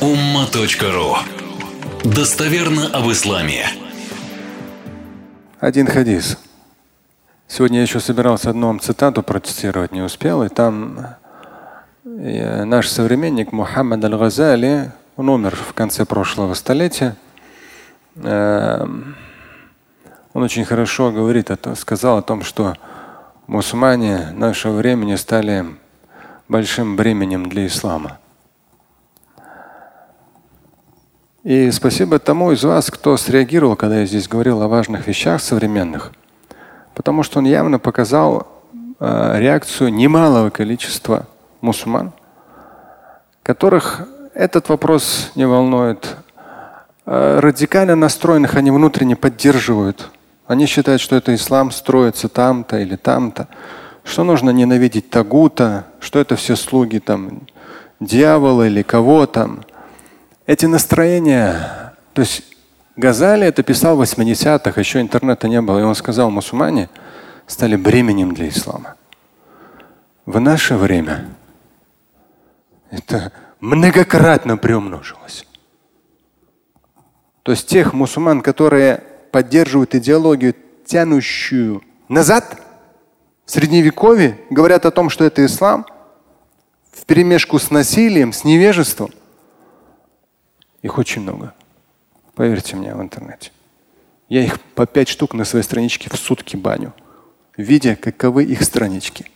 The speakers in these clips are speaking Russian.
umma.ru Достоверно об исламе. Один хадис. Сегодня я еще собирался одну цитату процитировать, не успел. И там э, наш современник Мухаммад Аль-Газали, он умер в конце прошлого столетия. Эм, он очень хорошо говорит, сказал о том, что мусульмане нашего времени стали большим бременем для ислама. И спасибо тому из вас, кто среагировал, когда я здесь говорил о важных вещах современных, потому что он явно показал э, реакцию немалого количества мусульман, которых этот вопрос не волнует. Э, радикально настроенных они внутренне поддерживают. Они считают, что это ислам строится там-то или там-то что нужно ненавидеть Тагута, что это все слуги там дьявола или кого там. Эти настроения, то есть Газали это писал в 80-х, еще интернета не было, и он сказал, мусульмане стали бременем для ислама. В наше время это многократно приумножилось. То есть тех мусульман, которые поддерживают идеологию, тянущую назад – в средневековье говорят о том, что это ислам, в перемешку с насилием, с невежеством. Их очень много. Поверьте мне в интернете. Я их по пять штук на своей страничке в сутки баню, видя, каковы их странички.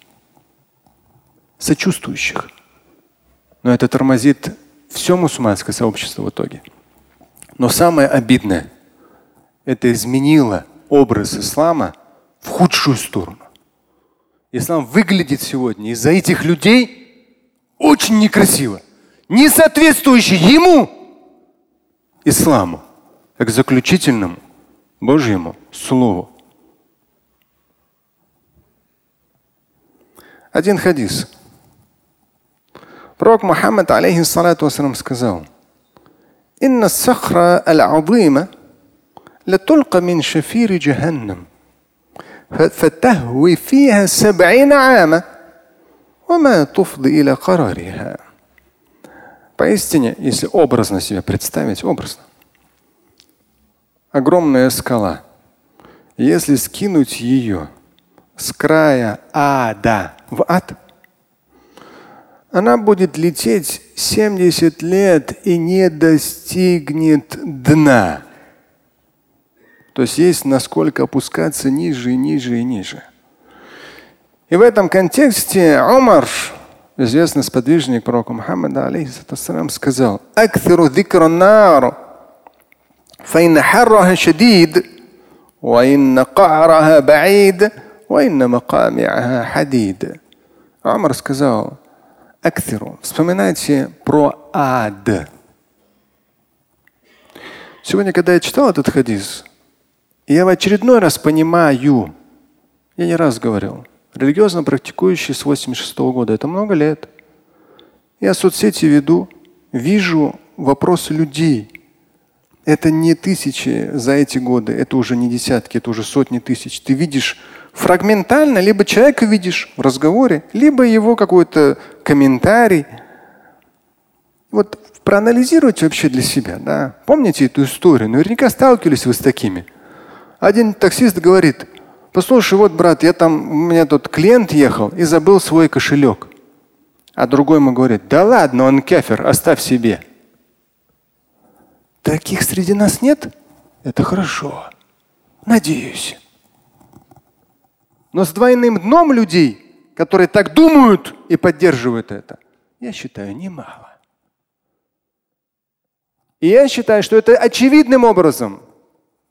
Сочувствующих. Но это тормозит все мусульманское сообщество в итоге. Но самое обидное, это изменило образ ислама в худшую сторону. Ислам выглядит сегодня из-за этих людей очень некрасиво, не соответствующий ему исламу, как заключительному Божьему Слову. Один хадис. Пророк Мухаммад, алейхиссалату вассалам, сказал, «Инна сахра аль-азима латулка мин шафири джаханнам». فتهوي فيها سبعين عاما وما تفضي إلى قرارها Поистине, если образно себе представить, образно, огромная скала, если скинуть ее с края ада в ад, она будет лететь 70 лет и не достигнет дна. То есть есть насколько опускаться ниже и ниже и ниже. И в этом контексте Умар, известный сподвижник пророка Мухаммада алейхиссалам сказал, «Акфиру дикран нару, фаинна харраха шадид, وإن قعرها بعيد وإن مقامعها حديد Амар сказал Актеру, вспоминайте про ад. Сегодня, когда я читал этот хадис, я в очередной раз понимаю, я не раз говорил, религиозно практикующий с 86 -го года, это много лет. Я соцсети веду, вижу вопросы людей. Это не тысячи за эти годы, это уже не десятки, это уже сотни тысяч. Ты видишь фрагментально, либо человека видишь в разговоре, либо его какой-то комментарий. Вот проанализируйте вообще для себя. Да? Помните эту историю? Наверняка сталкивались вы с такими. Один таксист говорит, послушай, вот, брат, я там, у меня тут клиент ехал и забыл свой кошелек. А другой ему говорит, да ладно, он кефер, оставь себе. Таких среди нас нет? Это хорошо. Надеюсь. Но с двойным дном людей, которые так думают и поддерживают это, я считаю, немало. И я считаю, что это очевидным образом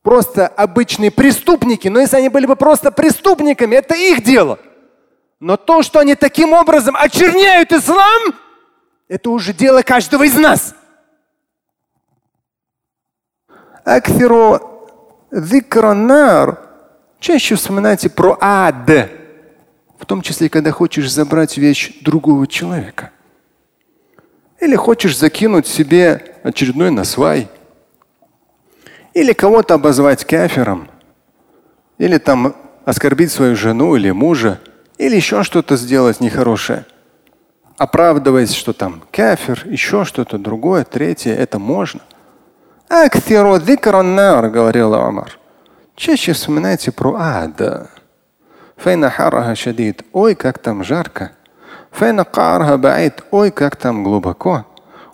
просто обычные преступники, но если они были бы просто преступниками, это их дело. Но то, что они таким образом очерняют ислам, это уже дело каждого из нас. Акфиру зикранар. Чаще вспоминайте про ад. В том числе, когда хочешь забрать вещь другого человека. Или хочешь закинуть себе очередной насвай. Или кого-то обозвать кафером, или там оскорбить свою жену или мужа, или еще что-то сделать нехорошее. оправдываясь, что там кафир, еще что-то другое, третье, это можно. Актеру дикраннар, говорил Амар. Чаще вспоминайте про ад. Фейна хараха шадид. Ой, как там жарко. Фейна карха баид. Ой, как там глубоко.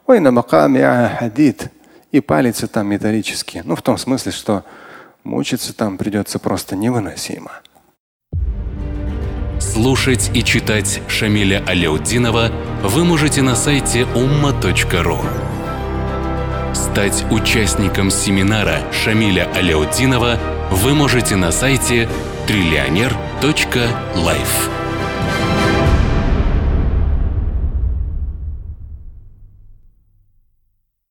Ой, на макаме хадид. И палицы там металлические. Ну, в том смысле, что мучиться там придется просто невыносимо. Слушать и читать Шамиля Аляутдинова вы можете на сайте umma.ru. Стать участником семинара Шамиля Аляутдинова вы можете на сайте триллионер.life.